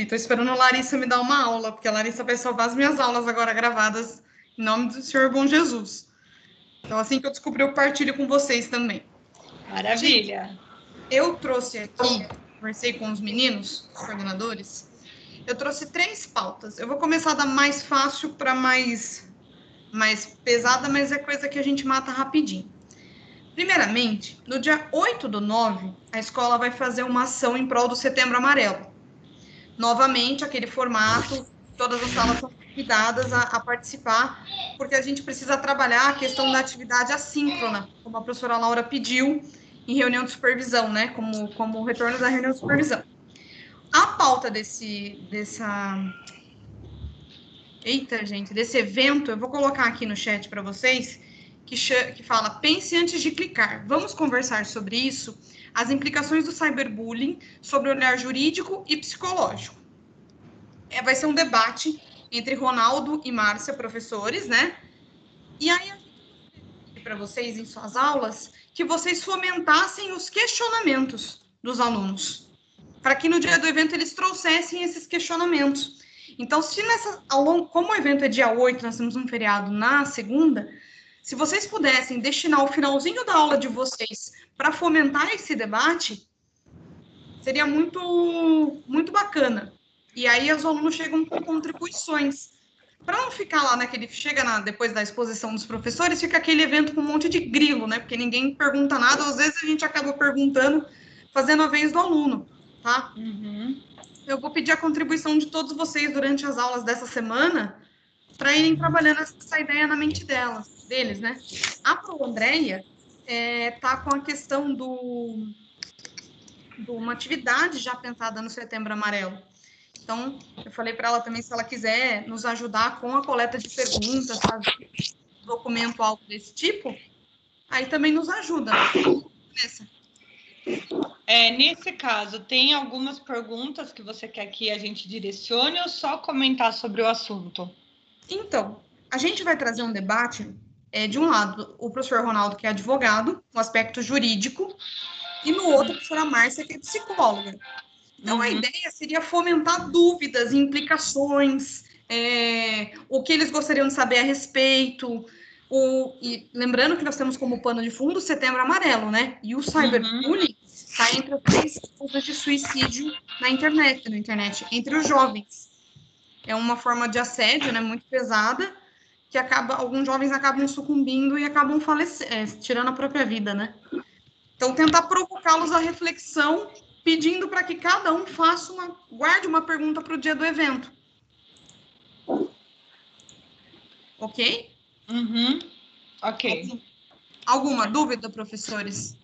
YouTube. Estou esperando a Larissa me dar uma aula, porque a Larissa vai salvar as minhas aulas agora gravadas em nome do Senhor Bom Jesus. Então, assim que eu descobrir, eu partilho com vocês também. Maravilha. Gente, eu trouxe aqui, conversei com os meninos, os coordenadores, eu trouxe três pautas. Eu vou começar da mais fácil para mais, mais pesada, mas é coisa que a gente mata rapidinho. Primeiramente, no dia 8 do 9, a escola vai fazer uma ação em prol do Setembro Amarelo. Novamente, aquele formato, todas as salas são convidadas a, a, participar, porque a gente precisa trabalhar a questão da atividade assíncrona, como a professora Laura pediu em reunião de supervisão, né? Como, como retorno da reunião de supervisão. A pauta desse, dessa. Eita, gente, desse evento, eu vou colocar aqui no chat para vocês, que, que fala: pense antes de clicar. Vamos conversar sobre isso, as implicações do cyberbullying sobre o olhar jurídico e psicológico. É, vai ser um debate entre Ronaldo e Márcia, professores, né? E aí, para vocês em suas aulas, que vocês fomentassem os questionamentos dos alunos, para que no dia do evento eles trouxessem esses questionamentos. Então, se nessa, ao longo, como o evento é dia 8, nós temos um feriado na segunda, se vocês pudessem destinar o finalzinho da aula de vocês para fomentar esse debate, seria muito, muito bacana. E aí os alunos chegam com contribuições. Para não ficar lá naquele. Chega na, depois da exposição dos professores, fica aquele evento com um monte de grilo, né? Porque ninguém pergunta nada, às vezes a gente acaba perguntando, fazendo a vez do aluno, tá? Uhum. Eu vou pedir a contribuição de todos vocês durante as aulas dessa semana para irem trabalhando essa ideia na mente delas, deles, né? A Pro Andréia é, tá com a questão do de uma atividade já pensada no Setembro Amarelo, então, eu falei para ela também se ela quiser nos ajudar com a coleta de perguntas, fazer documento algo desse tipo, aí também nos ajuda. Nessa. É, nesse caso, tem algumas perguntas que você quer que a gente direcione ou só comentar sobre o assunto? Então, a gente vai trazer um debate, é, de um lado, o professor Ronaldo, que é advogado, no aspecto jurídico, e no outro, a professora Márcia, que é psicóloga. Então, uhum. a ideia seria fomentar dúvidas, implicações, é, o que eles gostariam de saber a respeito. O, e lembrando que nós temos como pano de fundo o setembro amarelo, né? E o cyberbullying está uhum. entre as três causas de suicídio na internet, na internet, entre os jovens. É uma forma de assédio, né? Muito pesada, que acaba, alguns jovens acabam sucumbindo e acabam falecendo, é, tirando a própria vida, né? Então, tentar provocá-los à reflexão pedindo para que cada um faça uma, guarde uma pergunta para o dia do evento. Ok? Uhum. Ok. Alguma dúvida, professores?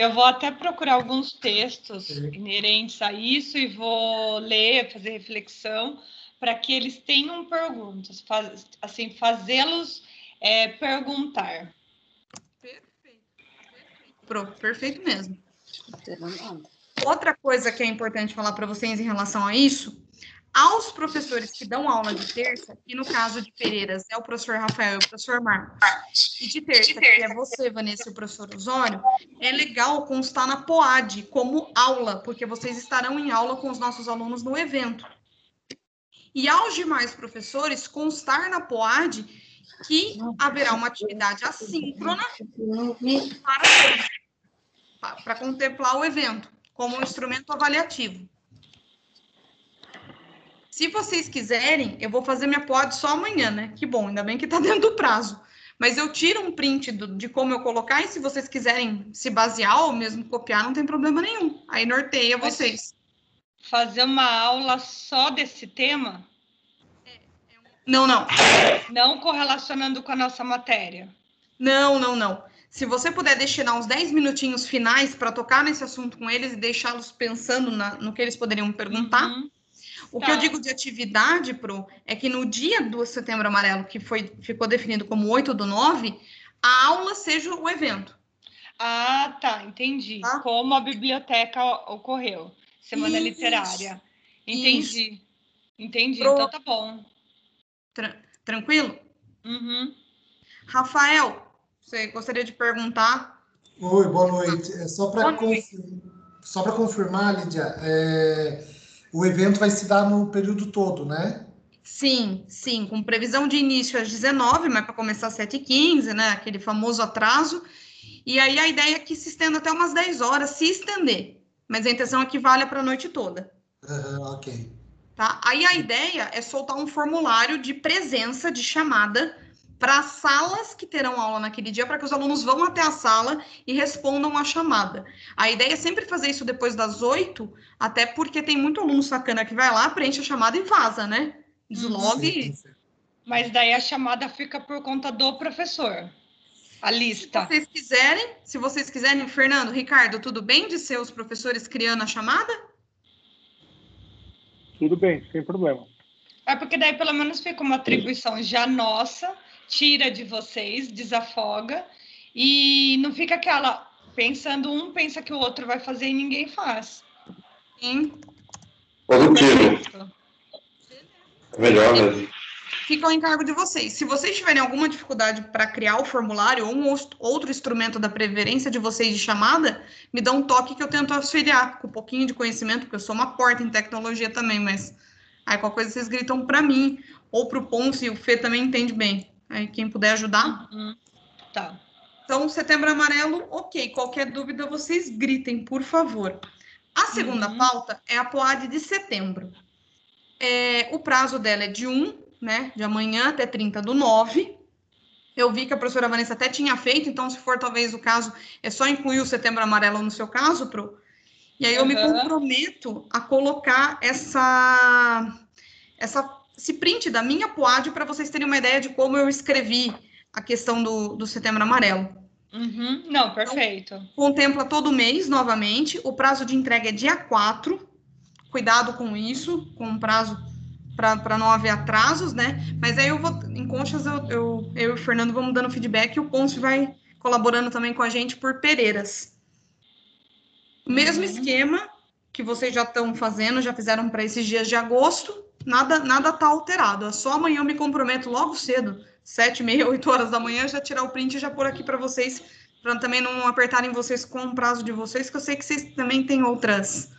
Eu vou até procurar alguns textos inerentes a isso e vou ler, fazer reflexão, para que eles tenham perguntas, faz, assim, fazê-los é, perguntar. Pro, perfeito mesmo. Outra coisa que é importante falar para vocês em relação a isso, aos professores que dão aula de terça, que no caso de Pereiras é o professor Rafael e o professor Marcos, e de terça, que é você, Vanessa, e o professor Osório, é legal constar na POAD como aula, porque vocês estarão em aula com os nossos alunos no evento. E aos demais professores, constar na POAD que haverá uma atividade assíncrona para, para contemplar o evento como um instrumento avaliativo. Se vocês quiserem, eu vou fazer minha pod só amanhã, né? Que bom, ainda bem que está dentro do prazo. Mas eu tiro um print do, de como eu colocar e se vocês quiserem se basear ou mesmo copiar, não tem problema nenhum. Aí norteia vocês. Fazer uma aula só desse tema? Não, não. Não correlacionando com a nossa matéria. Não, não, não. Se você puder destinar uns 10 minutinhos finais para tocar nesse assunto com eles e deixá-los pensando na, no que eles poderiam perguntar. Uhum. O tá. que eu digo de atividade, Pro, é que no dia do Setembro Amarelo, que foi, ficou definido como 8 do 9, a aula seja o evento. Ah, tá, entendi. Tá? Como a biblioteca ocorreu. Semana Isso. literária. Entendi. Isso. Entendi, Pro... então tá bom. Tra tranquilo? Uhum. Rafael, você gostaria de perguntar? Oi, boa noite. É só para só para confirmar, Lídia, é, o evento vai se dar no período todo, né? Sim, sim, com previsão de início às 19, mas para começar às 7h15, né? Aquele famoso atraso. E aí a ideia é que se estenda até umas 10 horas, se estender. Mas a intenção é que valha para a noite toda. Uhum, ok. Tá? Aí a ideia é soltar um formulário de presença, de chamada, para as salas que terão aula naquele dia, para que os alunos vão até a sala e respondam a chamada. A ideia é sempre fazer isso depois das oito, até porque tem muito aluno sacana que vai lá, preenche a chamada e vaza, né? Deslogue. Mas daí a chamada fica por conta do professor. A lista. Se vocês quiserem, se vocês quiserem, Fernando, Ricardo, tudo bem de ser os professores criando a chamada? Tudo bem, sem problema. É porque daí pelo menos fica uma atribuição já nossa tira de vocês, desafoga e não fica aquela pensando um pensa que o outro vai fazer e ninguém faz. Sim. Positivo. É melhor mesmo. Fica ao encargo de vocês. Se vocês tiverem alguma dificuldade para criar o formulário ou um outro instrumento da preferência de vocês de chamada, me dá um toque que eu tento auxiliar com um pouquinho de conhecimento, porque eu sou uma porta em tecnologia também, mas aí qualquer coisa vocês gritam para mim ou para o Ponce, e o Fê também entende bem. Aí quem puder ajudar. Uhum. Tá. Então, setembro amarelo, ok. Qualquer dúvida, vocês gritem, por favor. A segunda uhum. pauta é a POAD de setembro. É, o prazo dela é de 1, né? De amanhã até 30 do 9. Eu vi que a professora Vanessa até tinha feito, então, se for talvez o caso, é só incluir o setembro amarelo no seu caso, Pro. E aí eu me comprometo a colocar essa, essa esse print da minha POAD para vocês terem uma ideia de como eu escrevi a questão do, do setembro amarelo. Uhum. Não, perfeito. Então, contempla todo mês, novamente. O prazo de entrega é dia 4. Cuidado com isso, com o prazo para não haver atrasos, né? Mas aí eu vou, em conchas, eu, eu, eu e o Fernando vamos dando feedback e o Ponce vai colaborando também com a gente por Pereiras. O mesmo uhum. esquema que vocês já estão fazendo, já fizeram para esses dias de agosto, nada nada tá alterado. É só amanhã eu me comprometo logo cedo, sete, meia, oito horas da manhã, já tirar o print e já pôr aqui para vocês, para também não apertarem vocês com o prazo de vocês, que eu sei que vocês também têm outras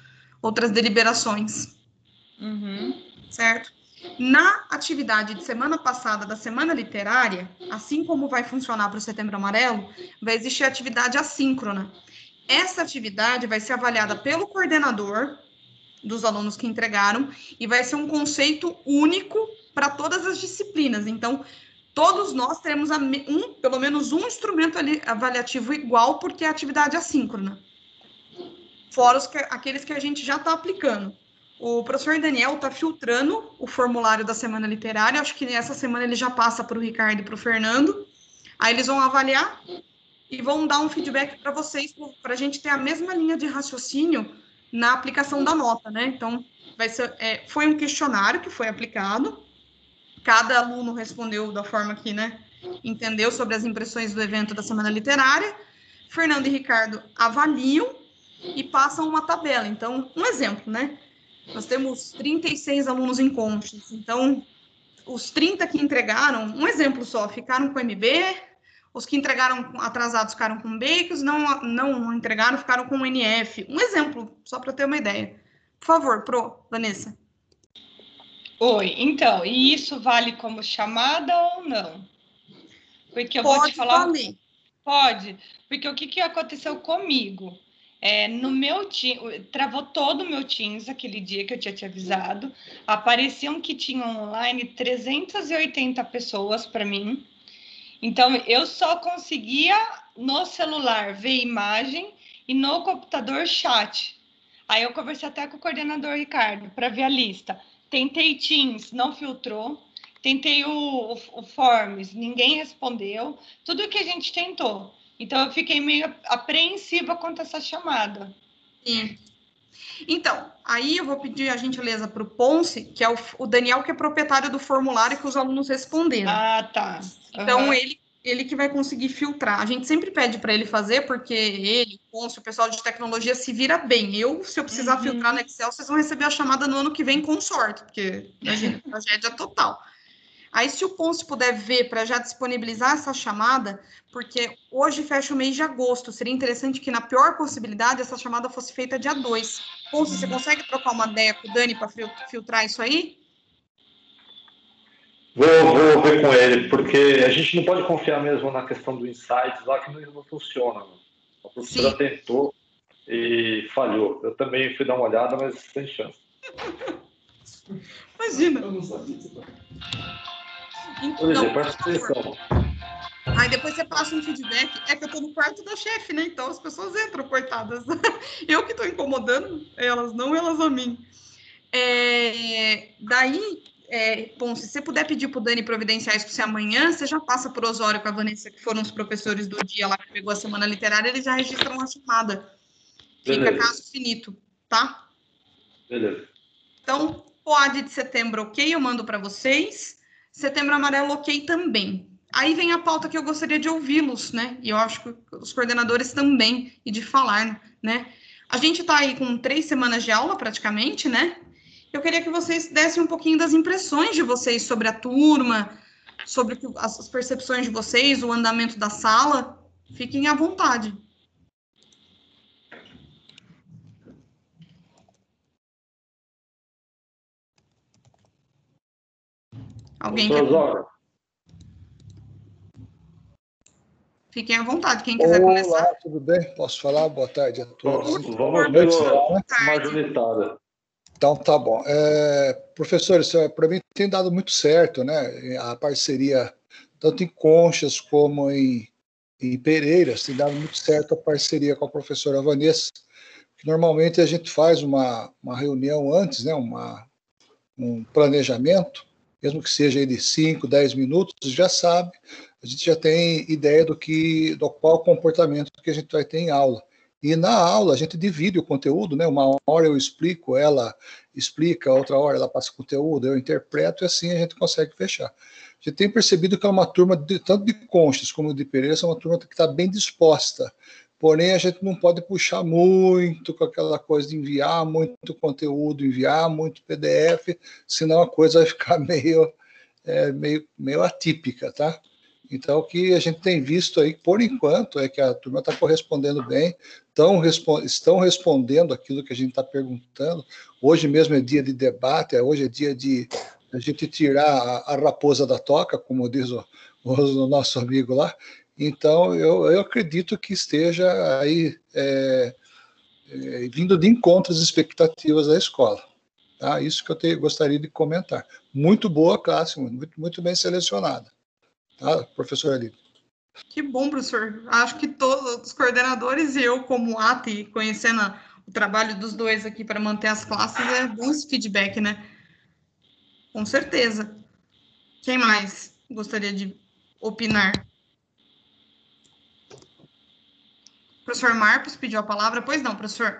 outras deliberações. Uhum. Certo? Na atividade de semana passada da semana literária, assim como vai funcionar para o Setembro Amarelo, vai existir atividade assíncrona. Essa atividade vai ser avaliada pelo coordenador dos alunos que entregaram e vai ser um conceito único para todas as disciplinas. Então, todos nós teremos um, pelo menos um instrumento ali, avaliativo igual, porque é atividade assíncrona. Fora os que, aqueles que a gente já está aplicando. O professor Daniel está filtrando o formulário da semana literária. Acho que essa semana ele já passa para o Ricardo e para o Fernando. Aí eles vão avaliar e vão dar um feedback para vocês, para a gente ter a mesma linha de raciocínio na aplicação da nota, né? Então, vai ser, é, foi um questionário que foi aplicado, cada aluno respondeu da forma que, né, entendeu sobre as impressões do evento da Semana Literária. Fernando e Ricardo avaliam e passam uma tabela. Então, um exemplo, né? Nós temos 36 alunos em conchas. Então, os 30 que entregaram, um exemplo só, ficaram com MB, os que entregaram atrasados ficaram com B, que os não, não entregaram ficaram com NF. Um exemplo, só para ter uma ideia. Por favor, Pro, Vanessa. Oi, então, e isso vale como chamada ou não? Porque eu Pode vou te falar. Valer. Pode, porque o que, que aconteceu comigo? É, no meu travou todo o meu Teams aquele dia que eu tinha te avisado. Apareciam que tinham online 380 pessoas para mim. Então, eu só conseguia no celular ver imagem e no computador chat. Aí eu conversei até com o coordenador Ricardo para ver a lista. Tentei Teams, não filtrou. Tentei o, o, o Forms, ninguém respondeu. Tudo que a gente tentou. Então eu fiquei meio apreensiva quanto a essa chamada. Sim. Então, aí eu vou pedir a gentileza para o Ponce, que é o, o, Daniel, que é proprietário do formulário que os alunos responderam. Ah, tá. Uhum. Então, ele, ele que vai conseguir filtrar. A gente sempre pede para ele fazer, porque ele, o Ponce, o pessoal de tecnologia se vira bem. Eu, se eu precisar uhum. filtrar no Excel, vocês vão receber a chamada no ano que vem com sorte, porque, imagina, tragédia total. Aí, se o Ponce puder ver para já disponibilizar essa chamada, porque hoje fecha o mês de agosto, seria interessante que, na pior possibilidade, essa chamada fosse feita dia 2. Ponce, você consegue trocar uma ideia com o Dani para filtrar isso aí? Vou, vou ver com ele, porque a gente não pode confiar mesmo na questão do insights lá, que não, não funciona. A professora Sim. tentou e falhou. Eu também fui dar uma olhada, mas sem chance. Imagina. Eu não sabia. Então. Aí depois você passa um feedback. É que eu tô no quarto da chefe, né? Então as pessoas entram, coitadas. Eu que tô incomodando elas, não elas a mim. É, daí, é, bom, se você puder pedir pro Dani providenciar isso você amanhã, você já passa por Osório com a Vanessa, que foram os professores do dia lá que pegou a semana literária, eles já registram uma chamada. Fica Beleza. caso finito, tá? Beleza. Então, POAD de setembro, ok, eu mando para vocês. Setembro amarelo, ok também. Aí vem a pauta que eu gostaria de ouvi-los, né? E eu acho que os coordenadores também, e de falar, né? A gente está aí com três semanas de aula, praticamente, né? Eu queria que vocês dessem um pouquinho das impressões de vocês sobre a turma, sobre as percepções de vocês, o andamento da sala. Fiquem à vontade. Alguém quer... Fiquem à vontade, quem quiser Olá, começar. Olá, tudo bem? Posso falar? Boa tarde a todos. Vamos, vamos ver majoritária. Então, tá bom. É, professores, é, para mim tem dado muito certo, né? A parceria, tanto em Conchas como em, em Pereiras, tem dado muito certo a parceria com a professora Vanessa, que normalmente a gente faz uma, uma reunião antes, né? Uma, um planejamento, mesmo que seja de 5, 10 minutos, já sabe, a gente já tem ideia do que, do qual comportamento que a gente vai ter em aula. E na aula a gente divide o conteúdo, né? Uma hora eu explico, ela explica, outra hora ela passa conteúdo, eu interpreto e assim a gente consegue fechar. A gente tem percebido que é uma turma, de, tanto de Conchas como de Pereira, é uma turma que está bem disposta. Porém, a gente não pode puxar muito com aquela coisa de enviar muito conteúdo, enviar muito PDF, senão a coisa vai ficar meio, é, meio, meio atípica, tá? Então, o que a gente tem visto aí, por enquanto, é que a turma está correspondendo bem, tão, estão respondendo aquilo que a gente está perguntando. Hoje mesmo é dia de debate, é, hoje é dia de a gente tirar a, a raposa da toca, como diz o, o, nosso amigo lá. Então, eu, eu acredito que esteja aí é, é, vindo de encontro às expectativas da escola. Tá? Isso que eu te, gostaria de comentar. Muito boa classe, muito, muito bem selecionada. Tá, professor Ali? Que bom, professor. Acho que todos os coordenadores e eu, como AT, conhecendo o trabalho dos dois aqui para manter as classes, é bom esse feedback, né? Com certeza. Quem mais gostaria de opinar? Professor Marcos pediu a palavra, pois não, professor?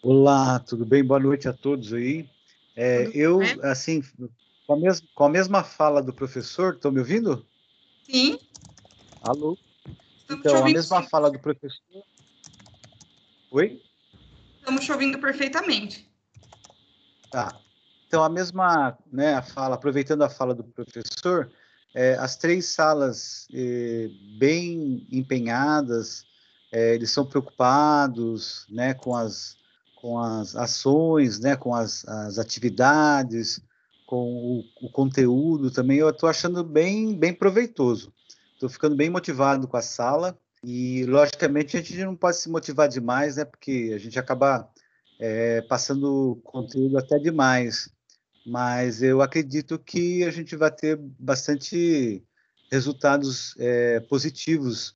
Olá, tudo bem? Boa noite a todos aí. É, eu, bem? assim, com a, mesma, com a mesma fala do professor, estão me ouvindo? Sim. Alô? Estamos então, a mesma sim. fala do professor. Oi? Estamos te ouvindo perfeitamente. Tá. Então, a mesma né, a fala, aproveitando a fala do professor, é, as três salas é, bem empenhadas, é, eles são preocupados né, com, as, com as ações, né, com as, as atividades, com o, o conteúdo também, eu estou achando bem, bem proveitoso. Estou ficando bem motivado com a sala e, logicamente, a gente não pode se motivar demais, né? Porque a gente acaba é, passando conteúdo até demais. Mas eu acredito que a gente vai ter bastante resultados é, positivos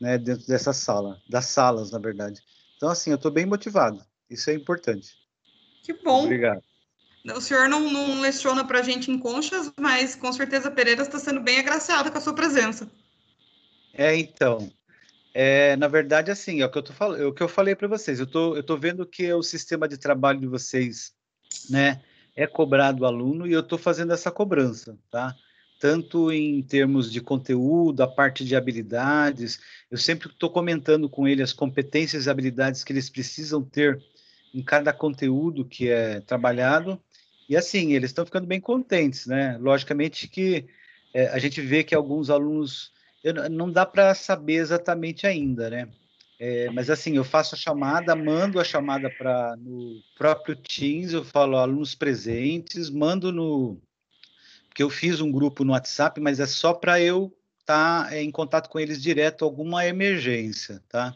né, dentro dessa sala, das salas, na verdade. Então, assim, eu estou bem motivado. Isso é importante. Que bom. Obrigado. O senhor não, não leciona para a gente em conchas, mas com certeza Pereira está sendo bem agraciado com a sua presença. É, então. É, na verdade, assim, é o que eu, tô é o que eu falei para vocês. Eu tô, eu tô vendo que o sistema de trabalho de vocês, né, é cobrado o aluno e eu estou fazendo essa cobrança, tá? Tanto em termos de conteúdo, a parte de habilidades, eu sempre estou comentando com ele as competências e habilidades que eles precisam ter em cada conteúdo que é trabalhado E assim, eles estão ficando bem contentes, né? Logicamente que é, a gente vê que alguns alunos, eu, não dá para saber exatamente ainda, né? É, mas assim, eu faço a chamada, mando a chamada para no próprio Teams, eu falo alunos presentes, mando no porque eu fiz um grupo no WhatsApp, mas é só para eu estar tá, é, em contato com eles direto alguma emergência, tá?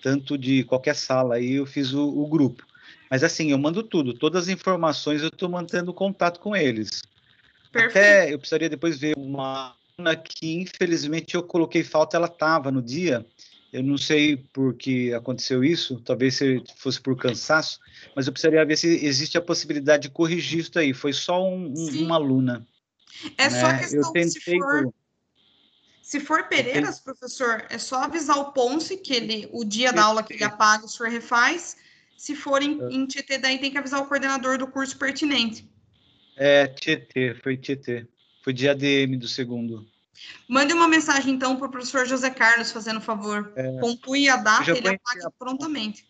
Tanto de qualquer sala aí eu fiz o, o grupo. Mas assim, eu mando tudo, todas as informações eu estou mantendo contato com eles. Perfeito. Até eu precisaria depois ver uma que infelizmente eu coloquei falta, ela estava no dia, eu não sei por que aconteceu isso, talvez fosse por cansaço, mas eu precisaria ver se existe a possibilidade de corrigir isso aí. Foi só um, um, uma aluna. É né? só questão se for. Se for Pereiras, professor, é só avisar o Ponce que ele, o dia da aula que ele apaga, o senhor refaz. Se for em, em Tietê, daí tem que avisar o coordenador do curso pertinente. É, Tietê, foi Tietê. Foi dia ADM do segundo. Mande uma mensagem, então, para o professor José Carlos, fazendo favor. É, Pontue a data, ele apaga a... prontamente.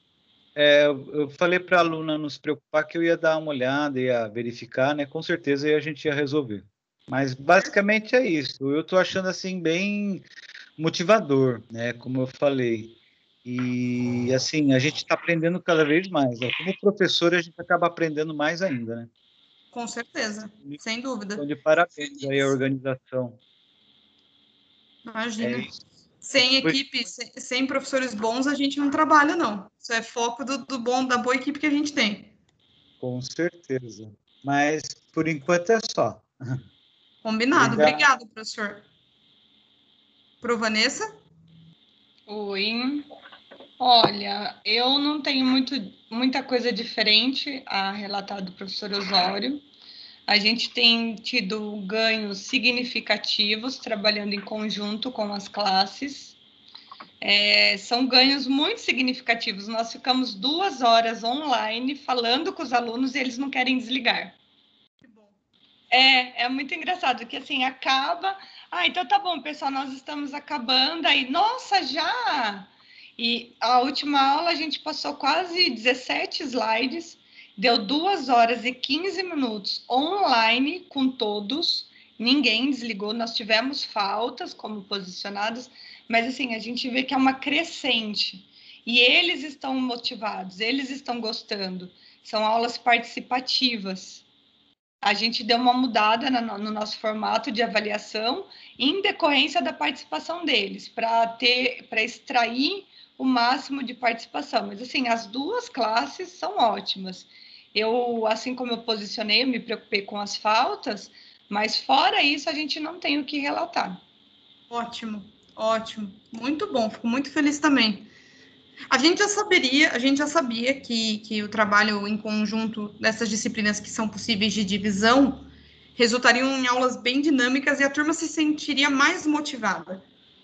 É, eu falei para a aluna não se preocupar que eu ia dar uma olhada, ia verificar, né? Com certeza aí a gente ia resolver. Mas basicamente é isso. Eu estou achando assim bem motivador, né? Como eu falei. E assim, a gente está aprendendo cada vez mais. Né? Como professor, a gente acaba aprendendo mais ainda, né? Com certeza, sem dúvida. Então, de parabéns aí a organização. Imagina. É sem equipe, sem, sem, professores bons, a gente não trabalha, não. Isso é foco do, do, bom, da boa equipe que a gente tem. Com certeza. Mas, por enquanto, é só. Combinado. Obrigado, Obrigado professor. Pro Vanessa? Oi. Olha, eu não tenho muito, muita coisa diferente a relatar do professor Osório. A gente tem tido ganhos significativos trabalhando em conjunto com as classes. É, são ganhos muito significativos. Nós ficamos duas horas online falando com os alunos e eles não querem desligar. É, é muito engraçado que assim acaba. Ah, então tá bom, pessoal, nós estamos acabando aí. Nossa, já! E a última aula a gente passou quase 17 slides Deu duas horas e 15 minutos online com todos, ninguém desligou, nós tivemos faltas como posicionadas, mas assim, a gente vê que é uma crescente. E eles estão motivados, eles estão gostando. São aulas participativas. A gente deu uma mudada no nosso formato de avaliação em decorrência da participação deles, para ter, para extrair o máximo de participação. Mas assim, as duas classes são ótimas. Eu, assim como eu posicionei, eu me preocupei com as faltas, mas fora isso, a gente não tem o que relatar. Ótimo, ótimo. Muito bom, fico muito feliz também. A gente já saberia, a gente já sabia que, que o trabalho em conjunto dessas disciplinas que são possíveis de divisão resultariam em aulas bem dinâmicas e a turma se sentiria mais motivada,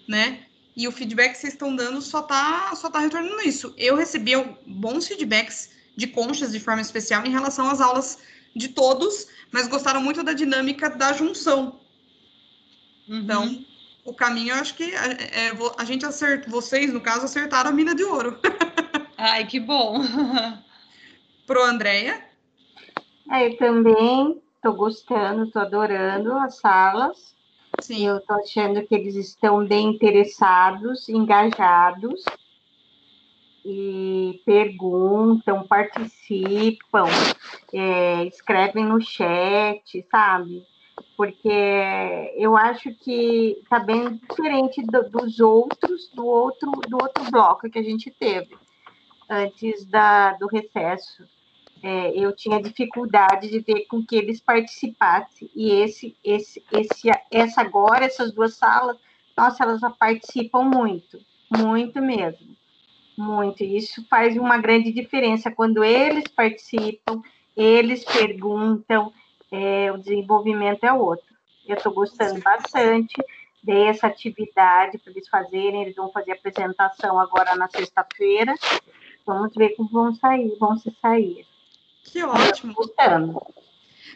né? E o feedback que vocês estão dando só está só tá retornando isso. Eu recebi bons feedbacks de conchas de forma especial em relação às aulas de todos, mas gostaram muito da dinâmica da junção. Uhum. O caminho, eu acho que é, é a gente acertou, vocês, no caso, acertaram a mina de ouro. Ai, que bom. Pro Andréia? É, eu também estou gostando, estou adorando as salas. Sim. Eu estou achando que eles estão bem interessados, engajados e perguntam, participam, é, escrevem no chat, sabe? Porque eu acho que está bem diferente do, dos outros, do outro, do outro bloco que a gente teve antes da, do recesso. É, eu tinha dificuldade de ver com que eles participassem e esse, esse, esse, essa agora, essas duas salas, nossa, elas participam muito, muito mesmo muito. E isso faz uma grande diferença quando eles participam, eles perguntam, é, o desenvolvimento é outro. Eu estou gostando bastante dessa atividade para eles fazerem. Eles vão fazer apresentação agora na sexta-feira. Vamos ver como vão sair, vão se sair. Que ótimo. Gostando.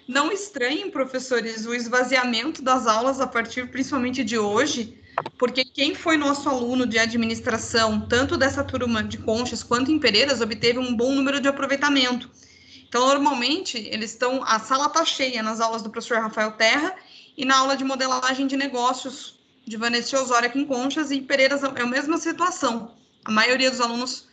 Não estranhem, professores, o esvaziamento das aulas a partir principalmente de hoje, porque quem foi nosso aluno de administração, tanto dessa turma de Conchas quanto em Pereiras, obteve um bom número de aproveitamento. Então, normalmente, eles estão. A sala está cheia nas aulas do professor Rafael Terra e na aula de modelagem de negócios de Vanessa Osório aqui em Conchas e Pereiras é a mesma situação. A maioria dos alunos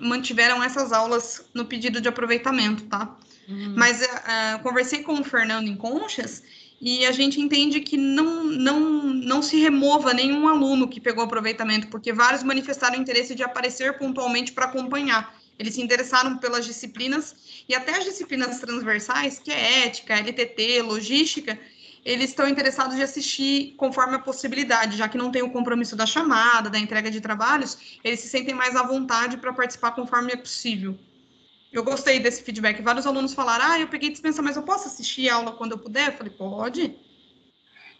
mantiveram essas aulas no pedido de aproveitamento, tá? Uhum. Mas uh, conversei com o Fernando em Conchas e a gente entende que não, não, não se remova nenhum aluno que pegou aproveitamento, porque vários manifestaram interesse de aparecer pontualmente para acompanhar. Eles se interessaram pelas disciplinas e até as disciplinas transversais, que é ética, LTT, logística, eles estão interessados de assistir conforme a possibilidade, já que não tem o compromisso da chamada, da entrega de trabalhos, eles se sentem mais à vontade para participar conforme é possível. Eu gostei desse feedback. Vários alunos falaram: ah, eu peguei dispensa, mas eu posso assistir a aula quando eu puder? Eu falei: pode.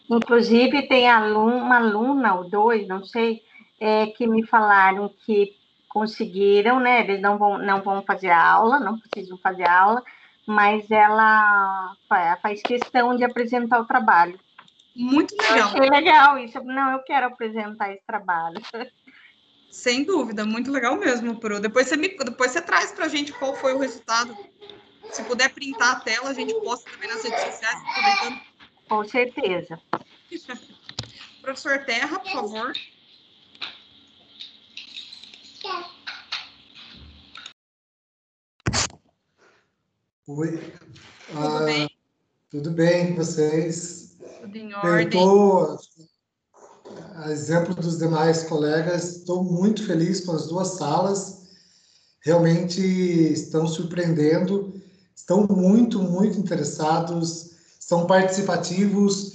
Inclusive, tem uma aluna, ou dois, não sei, é, que me falaram que conseguiram, né? Eles não vão, não vão fazer aula, não precisam fazer aula, mas ela faz questão de apresentar o trabalho. Muito legal. Eu achei legal isso. Não, eu quero apresentar esse trabalho. Sem dúvida, muito legal mesmo, Pro. Depois você, me, depois você traz para a gente qual foi o resultado. Se puder printar a tela, a gente posta também nas redes sociais, aproveitando. Com certeza. Professor Terra, por favor. Oi. Tudo ah, bem? Tudo bem com vocês? Tudo em ordem. A exemplo dos demais colegas, estou muito feliz com as duas salas. Realmente estão surpreendendo, estão muito, muito interessados, são participativos.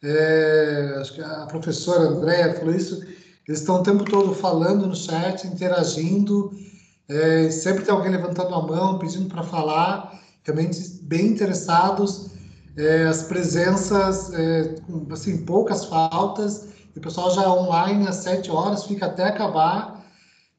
É, acho que a professora Andréa falou isso. Eles estão o tempo todo falando no chat, interagindo. É, sempre tem alguém levantando a mão, pedindo para falar realmente bem interessados, é, as presenças, é, assim, poucas faltas, o pessoal já online às sete horas, fica até acabar,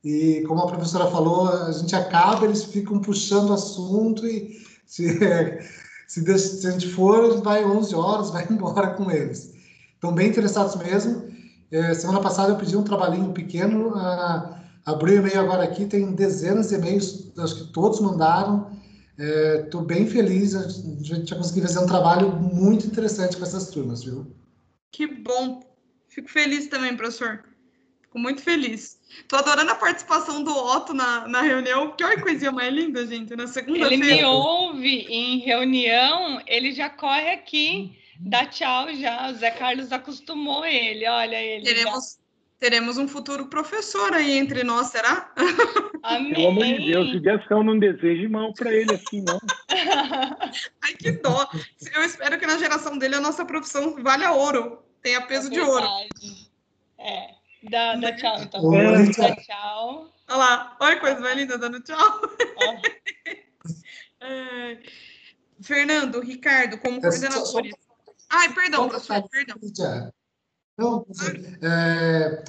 e como a professora falou, a gente acaba, eles ficam puxando assunto, e se, se, se a gente for, vai 11 horas, vai embora com eles. Estão bem interessados mesmo. É, semana passada eu pedi um trabalhinho pequeno, a, abri o e-mail agora aqui, tem dezenas de e-mails, acho que todos mandaram, Estou é, bem feliz, a gente já conseguiu fazer um trabalho muito interessante com essas turmas, viu? Que bom. Fico feliz também, professor. Fico muito feliz. Estou adorando a participação do Otto na, na reunião. Que olha coisinha mais linda, gente, na segunda-feira. Ele me ouve em reunião, ele já corre aqui, dá tchau já. O Zé Carlos acostumou ele, olha ele. Teremos, já teremos um futuro professor aí entre nós, será? Amém. Pelo amor de Deus, eu não desejo mão para ele assim, não. Ai, que dó. Eu espero que na geração dele a nossa profissão valha ouro, tenha peso é de ouro. É, dá, dá tchau, então. É. Dá tchau. Olha lá, olha a coisa mais linda dando tchau. É. Fernando, Ricardo, como coordenadores. Ai, perdão, professor, perdão. Não, é,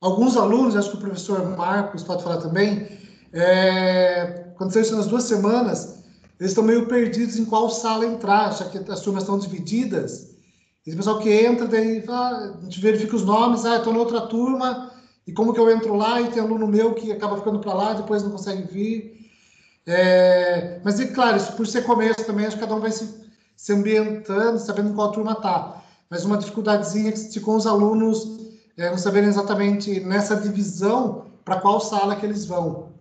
alguns alunos, acho que o professor Marcos pode falar também, é, aconteceu isso nas duas semanas, eles estão meio perdidos em qual sala entrar, já que as turmas estão divididas. E o pessoal que entra, daí ah, a gente verifica os nomes, ah, estou na outra turma, e como que eu entro lá, e tem aluno meu que acaba ficando para lá, depois não consegue vir. É, mas, é claro, isso por ser começo também, acho que cada um vai se, se ambientando, sabendo em qual turma está mas uma dificuldadezinha que ficou os alunos é, não saberem exatamente nessa divisão para qual sala que eles vão.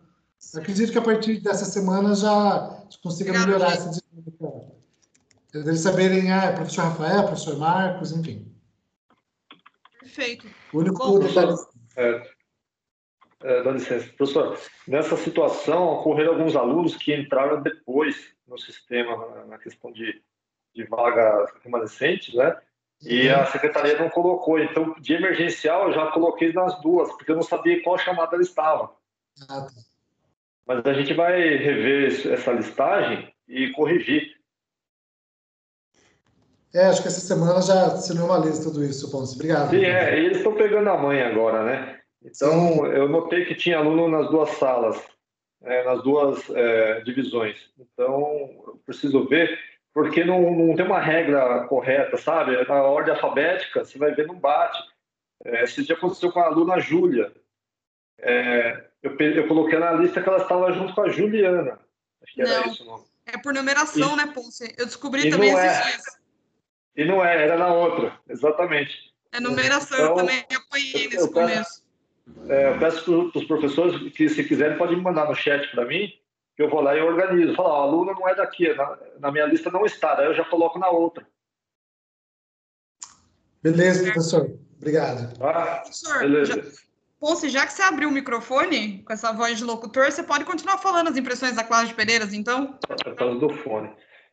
Eu acredito que a partir dessa semana já consiga melhorar essa dinâmica. Eles saberem, ah, é professor Rafael, professor Marcos, enfim. Perfeito. O único Bom, é, é, dá licença. Professor, nessa situação ocorreram alguns alunos que entraram depois no sistema, na questão de, de vaga remanescente, né? E a secretaria não colocou. Então, de emergencial, eu já coloquei nas duas, porque eu não sabia qual chamada ela estava. Ah, tá. Mas a gente vai rever essa listagem e corrigir. É, acho que essa semana já se normaliza tudo isso, Ponce. Obrigado. Sim, é, e eles estão pegando a mãe agora, né? Então, Sim. eu notei que tinha aluno nas duas salas, é, nas duas é, divisões. Então, eu preciso ver porque não, não tem uma regra correta, sabe? Na ordem alfabética, você vai ver, não bate. É, esse dia aconteceu com a aluna Júlia. É, eu, eu coloquei na lista que ela estava junto com a Juliana. Acho que era não, isso, não. É por numeração, e, né, Ponce? Eu descobri e também esses é, dias. E não é, era na outra, exatamente. É numeração, então, eu também apoiei nesse eu começo. Peço, é, eu peço para os professores que, se quiserem, podem mandar no chat para mim, eu vou lá e organizo. Falar, o aluno não é daqui, na, na minha lista não está, daí eu já coloco na outra. Beleza, professor. Obrigado. Ah, professor, beleza. Já, Ponce, já que você abriu o microfone com essa voz de locutor, você pode continuar falando as impressões da classe de Pereiras, então? Por causa do fone.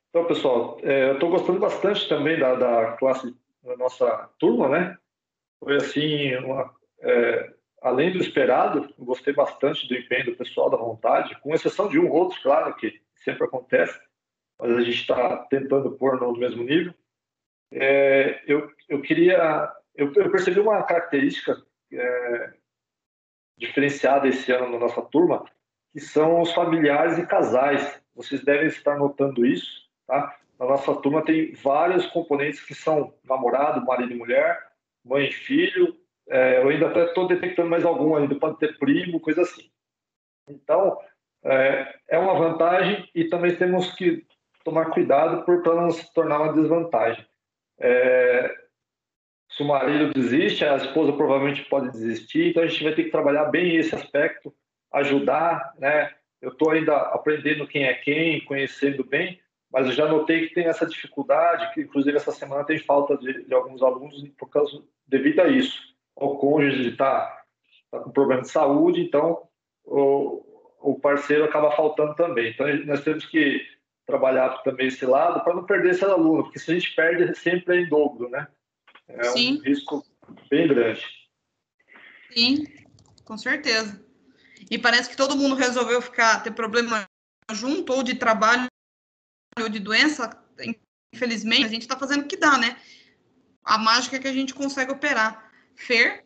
Então, pessoal, é, eu estou gostando bastante também da, da classe da nossa turma, né? Foi assim, uma, é, além do esperado, gostei bastante do empenho do pessoal, da vontade, com exceção de um ou outro, claro, que sempre acontece, mas a gente está tentando pôr no mesmo nível. É, eu, eu queria, eu, eu, percebi uma característica é, diferenciada esse ano na nossa turma, que são os familiares e casais. Vocês devem estar notando isso, tá? Na nossa turma tem vários componentes que são namorado, marido e mulher, mãe e filho. É, eu ainda até estou detectando mais algum ainda, pode ter primo, coisa assim. Então, é, é uma vantagem e também temos que tomar cuidado para não se tornar uma desvantagem. É, se o marido desiste, a esposa provavelmente pode desistir, então a gente vai ter que trabalhar bem esse aspecto, ajudar, né? Eu estou ainda aprendendo quem é quem, conhecendo bem, mas eu já notei que tem essa dificuldade, que inclusive essa semana tem falta de, de alguns alunos por causa devido a isso. O cônjuge está tá com problema de saúde, então o, o parceiro acaba faltando também. Então nós temos que trabalhar também esse lado para não perder esse aluno, porque se a gente perde sempre é em dobro, né? É Sim. um risco bem grande. Sim, com certeza. E parece que todo mundo resolveu ficar, ter problema junto, ou de trabalho, ou de doença. Infelizmente, a gente está fazendo o que dá, né? A mágica é que a gente consegue operar. Fer?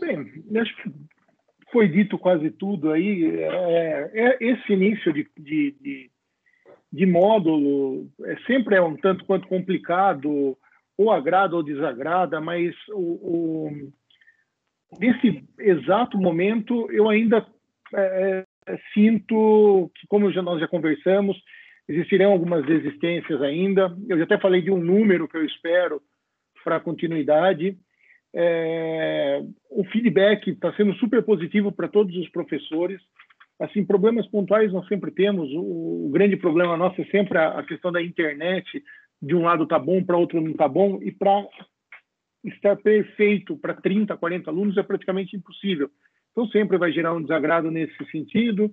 Bem, acho que foi dito quase tudo aí. É, é esse início de, de, de, de módulo é, sempre é um tanto quanto complicado ou agrada ou desagrada, mas o, o, nesse exato momento eu ainda é, é, sinto que, como já, nós já conversamos, existirão algumas resistências ainda. Eu já até falei de um número que eu espero para continuidade. É, o feedback está sendo super positivo para todos os professores. Assim, problemas pontuais nós sempre temos. O, o grande problema nosso é sempre a, a questão da internet, de um lado está bom, para outro não está bom, e para estar perfeito para 30, 40 alunos é praticamente impossível. Então, sempre vai gerar um desagrado nesse sentido.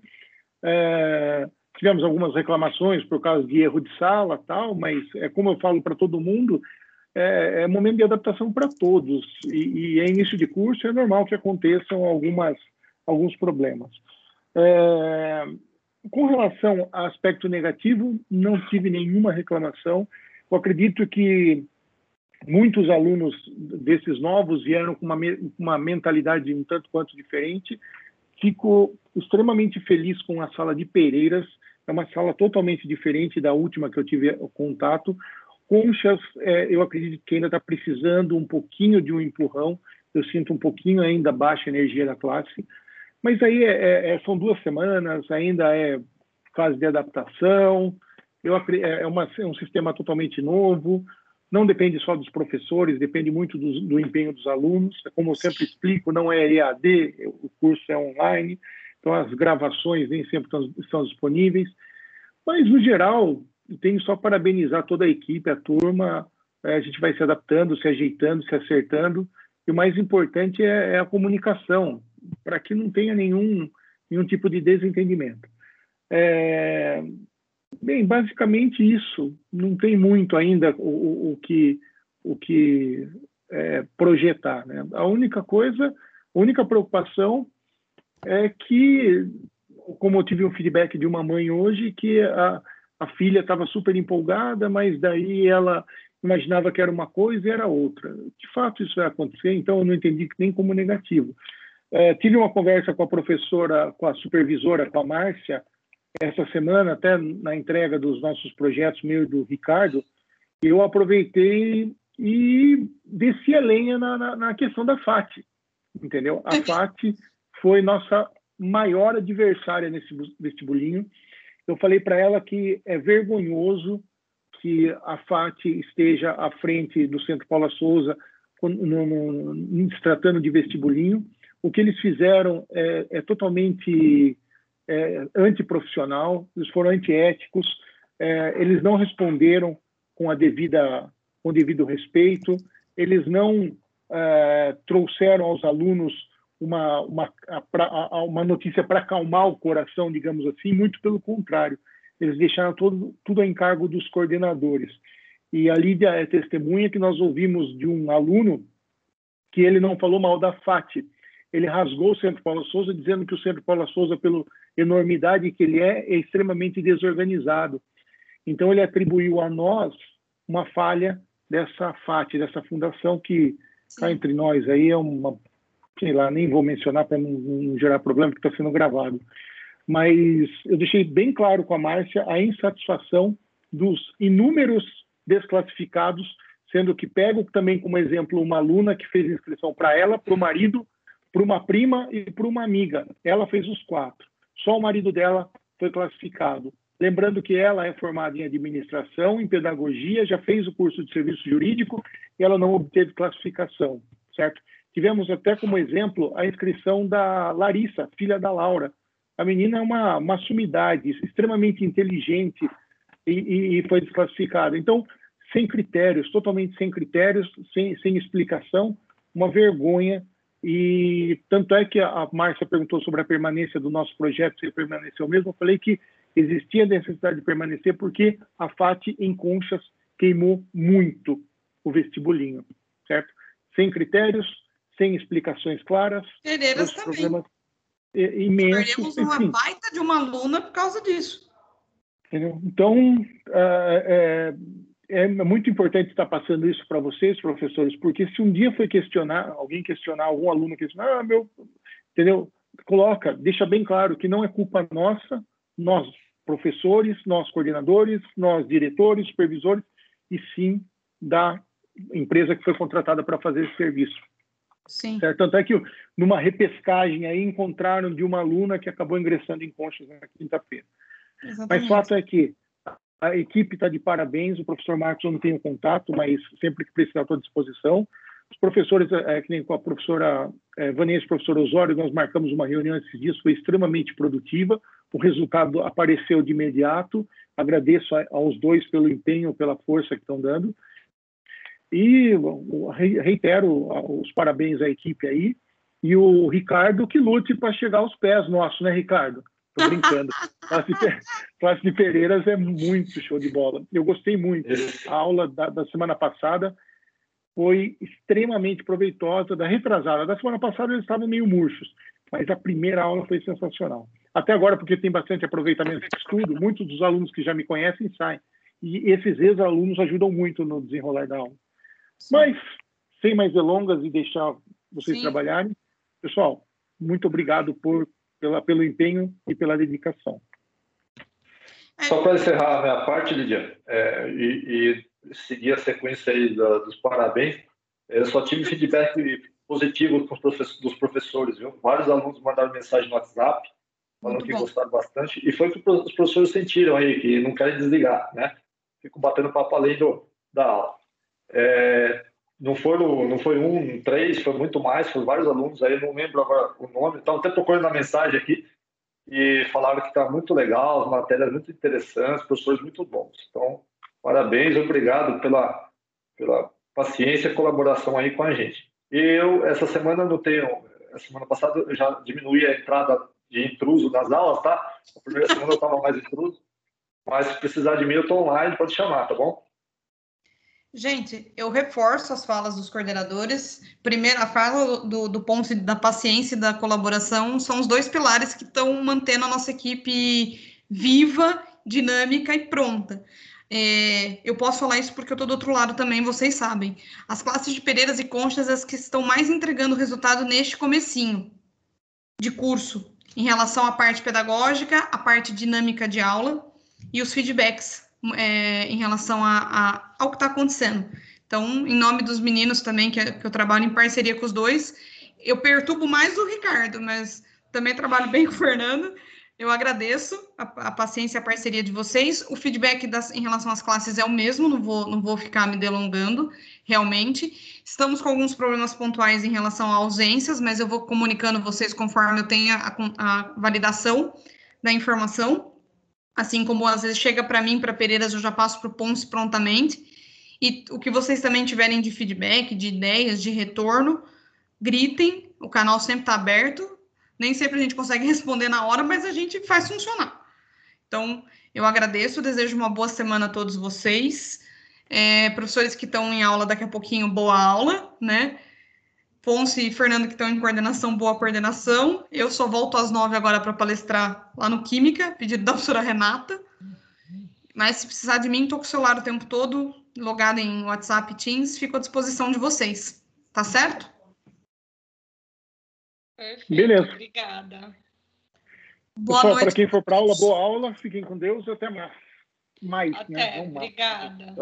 É, tivemos algumas reclamações por causa de erro de sala, tal, mas é como eu falo para todo mundo, é, é, momento de adaptação para todos e, e é início de curso, é normal que aconteçam algumas alguns problemas. É, com relação a aspecto negativo, não tive nenhuma reclamação. Eu acredito que muitos alunos desses novos vieram com uma, uma mentalidade um tanto quanto diferente. Fico extremamente feliz com a sala de Pereiras. É uma sala totalmente diferente da última que eu tive contato. Conchas, é, eu acredito que ainda está precisando um pouquinho de um empurrão. Eu sinto um pouquinho ainda baixa energia da classe. Mas aí é, é, é são duas semanas, ainda é fase de adaptação. Eu, é, é, uma, é um sistema totalmente novo, não depende só dos professores, depende muito do, do, empenho dos alunos. Como eu sempre explico, não é EAD, o curso é online, então as gravações nem sempre estão disponíveis. Mas, no geral, tenho só parabenizar toda a equipe, a turma. É, a gente vai se adaptando, se ajeitando, se acertando. E o mais importante é, é a comunicação, para que não tenha nenhum, nenhum tipo de desentendimento. É, Bem, basicamente isso. Não tem muito ainda o, o que, o que é, projetar. Né? A única coisa, a única preocupação é que, como eu tive um feedback de uma mãe hoje, que a, a filha estava super empolgada, mas daí ela imaginava que era uma coisa e era outra. De fato, isso vai acontecer, então eu não entendi nem como negativo. É, tive uma conversa com a professora, com a supervisora, com a Márcia, essa semana, até na entrega dos nossos projetos, meu e do Ricardo, eu aproveitei e desci a lenha na, na, na questão da FAT, entendeu? A FAT foi nossa maior adversária nesse vestibulinho eu falei para ela que é vergonhoso que a FAT esteja à frente do Centro Paula Souza no, no, no, se tratando de vestibulinho. O que eles fizeram é, é totalmente é, antiprofissional, eles foram antiéticos, é, eles não responderam com a devida, com o devido respeito, eles não é, trouxeram aos alunos uma, uma, uma notícia para acalmar o coração, digamos assim, muito pelo contrário, eles deixaram todo, tudo a encargo dos coordenadores. E a Lídia é testemunha que nós ouvimos de um aluno que ele não falou mal da FAT, ele rasgou o Centro Paula Souza, dizendo que o Centro Paula Souza, pela enormidade que ele é, é extremamente desorganizado. Então, ele atribuiu a nós uma falha dessa FAT, dessa fundação, que cá entre nós aí é uma, sei lá, nem vou mencionar para não, não, gerar problema, porque está sendo gravado. Mas eu deixei bem claro com a Márcia a insatisfação dos inúmeros desclassificados, sendo que pego também como exemplo uma aluna que fez inscrição para ela, para o marido, para uma prima e para uma amiga. Ela fez os quatro. Só o marido dela foi classificado. Lembrando que ela é formada em administração, em pedagogia, já fez o curso de serviço jurídico e ela não obteve classificação, certo? Tivemos até como exemplo a inscrição da Larissa, filha da Laura. A menina é uma, uma sumidade, extremamente inteligente e, e foi desclassificada. Então, sem critérios, totalmente sem critérios, sem, sem explicação, uma vergonha. E tanto é que a Márcia perguntou sobre a permanência do nosso projeto, se permaneceu mesmo. Eu falei que existia necessidade de permanecer porque a FAT em Conchas queimou muito o vestibulinho, certo? Sem critérios, sem explicações claras. Pereiras também. Problemas imensos. Perdemos uma enfim. baita de uma aluna por causa disso. Entendeu? Então, é, é, é, muito importante estar passando isso para vocês, professores, porque se um dia foi questionar, alguém questionar, algum aluno questionar, ah, meu, entendeu? Coloca, deixa bem claro que não é culpa nossa, nós professores, nós coordenadores, nós diretores, supervisores, e sim da empresa que foi contratada para fazer esse serviço. Sim. Certo? Tanto é que numa repescagem aí encontraram de uma aluna que acabou ingressando em Conchas na quinta-feira. Mas fato é que a equipe está de parabéns, o professor Marcos eu não tenho contato, mas sempre que precisar estou à disposição. Os professores, é, que nem com a professora é, Vanessa e o professor Osório, nós marcamos uma reunião esses dias, foi extremamente produtiva, o resultado apareceu de imediato, agradeço aos dois pelo empenho, pela força que estão dando, e reitero os parabéns à equipe aí, e o Ricardo que lute para chegar aos pés nossos, né, Ricardo? Tô brincando. classe, de, classe de Pereiras é muito show de bola. Eu gostei muito. A aula da, da, semana passada foi extremamente proveitosa. Da retrasada, da semana passada eles estavam meio murchos, mas a primeira aula foi sensacional. Até agora, porque tem bastante aproveitamento de estudo, muitos dos alunos que já me conhecem saem. E esses ex-alunos ajudam muito no desenrolar da aula. Sim. Mas, sem mais delongas e deixar vocês Sim. trabalharem, pessoal, muito obrigado por pela, pelo empenho e pela dedicação. Só para encerrar a minha parte, Lidia, é, e, e, seguir a sequência aí da, dos parabéns, eu só tive feedback positivo dos professores, viu? Vários alunos mandaram mensagem no WhatsApp, falando Muito que bom. gostaram bastante, e foi o que os professores sentiram aí, que não querem desligar, né? Fico batendo papo além do, da aula. É, não foram, não foi um, três, foi muito mais, foram vários alunos aí, não lembro agora o nome, estão até procurando na mensagem aqui, e falaram que está muito legal, as matérias muito interessantes, professores muito bons. Então, parabéns, obrigado pela, pela paciência e colaboração aí com a gente. Eu, essa semana, não tenho, a semana passada eu já diminui a entrada de intruso nas aulas, tá? A primeira semana eu estava mais intruso, mas se precisar de mim, eu estou online, pode chamar, tá bom? Gente, eu reforço as falas dos coordenadores. Primeiro, a fala do, do ponto da paciência e da colaboração são os dois pilares que estão mantendo a nossa equipe viva, dinâmica e pronta. É, eu posso falar isso porque eu estou do outro lado também, vocês sabem. As classes de Pereiras e Conchas as que estão mais entregando resultado neste comecinho de curso, em relação à parte pedagógica, a parte dinâmica de aula e os feedbacks é, em relação a, a, ao que está acontecendo. Então, em nome dos meninos também, que, que eu trabalho em parceria com os dois, eu perturbo mais o Ricardo, mas também trabalho bem com o Fernando. Eu agradeço a, a, paciência e a parceria de vocês. O feedback das, em relação às classes é o mesmo, não vou, não vou ficar me delongando, realmente. Estamos com alguns problemas pontuais em relação a ausências, mas eu vou comunicando vocês conforme eu tenha a, a validação da informação. Assim como às vezes chega para mim, para Pereiras, eu já passo para o Ponce prontamente. E o que vocês também tiverem de feedback, de ideias, de retorno, gritem, o canal sempre está aberto nem sempre a gente consegue responder na hora, mas a gente faz funcionar. Então, eu agradeço, desejo uma boa semana a todos vocês. É, professores que estão em aula daqui a pouquinho, boa aula, né? Ponce e Fernando que estão em coordenação, boa coordenação. Eu só volto às nove agora para palestrar lá no Química, pedido da professora Renata. Mas se precisar de mim, estou com o celular o tempo todo, logado em WhatsApp Teams, fico à disposição de vocês. Tá certo? Perfeito, Beleza. Obrigada. Boa Pessoal, para quem for para aula, boa aula, fiquem com Deus e até mais. Mais, até, né? Obrigada.